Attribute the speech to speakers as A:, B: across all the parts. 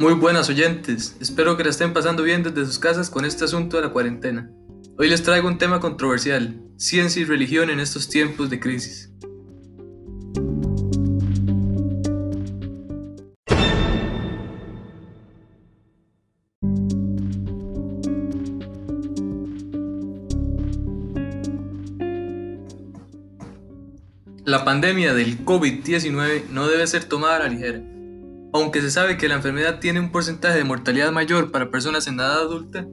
A: Muy buenas oyentes, espero que la estén pasando bien desde sus casas con este asunto de la cuarentena. Hoy les traigo un tema controversial, ciencia y religión en estos tiempos de crisis. La pandemia del COVID-19 no debe ser tomada a la ligera. Aunque se sabe que la enfermedad tiene un porcentaje de mortalidad mayor para personas en edad adulta,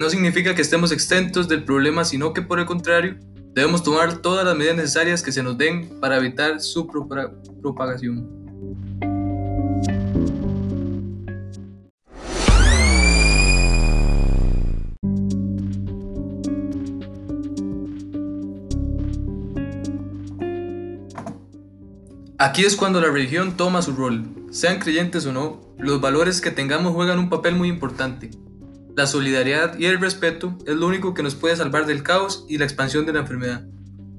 A: no significa que estemos exentos del problema, sino que por el contrario, debemos tomar todas las medidas necesarias que se nos den para evitar su propagación. Aquí es cuando la religión toma su rol. Sean creyentes o no, los valores que tengamos juegan un papel muy importante. La solidaridad y el respeto es lo único que nos puede salvar del caos y la expansión de la enfermedad.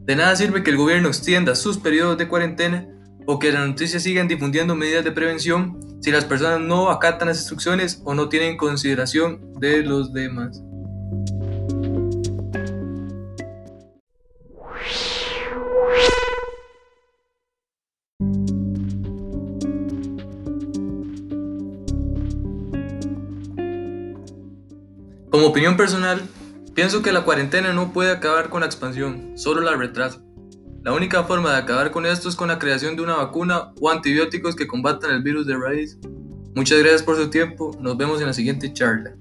A: De nada sirve que el gobierno extienda sus periodos de cuarentena o que las noticias sigan difundiendo medidas de prevención si las personas no acatan las instrucciones o no tienen consideración de los demás. Como opinión personal, pienso que la cuarentena no puede acabar con la expansión, solo la retrasa. La única forma de acabar con esto es con la creación de una vacuna o antibióticos que combatan el virus de raíz. Muchas gracias por su tiempo, nos vemos en la siguiente charla.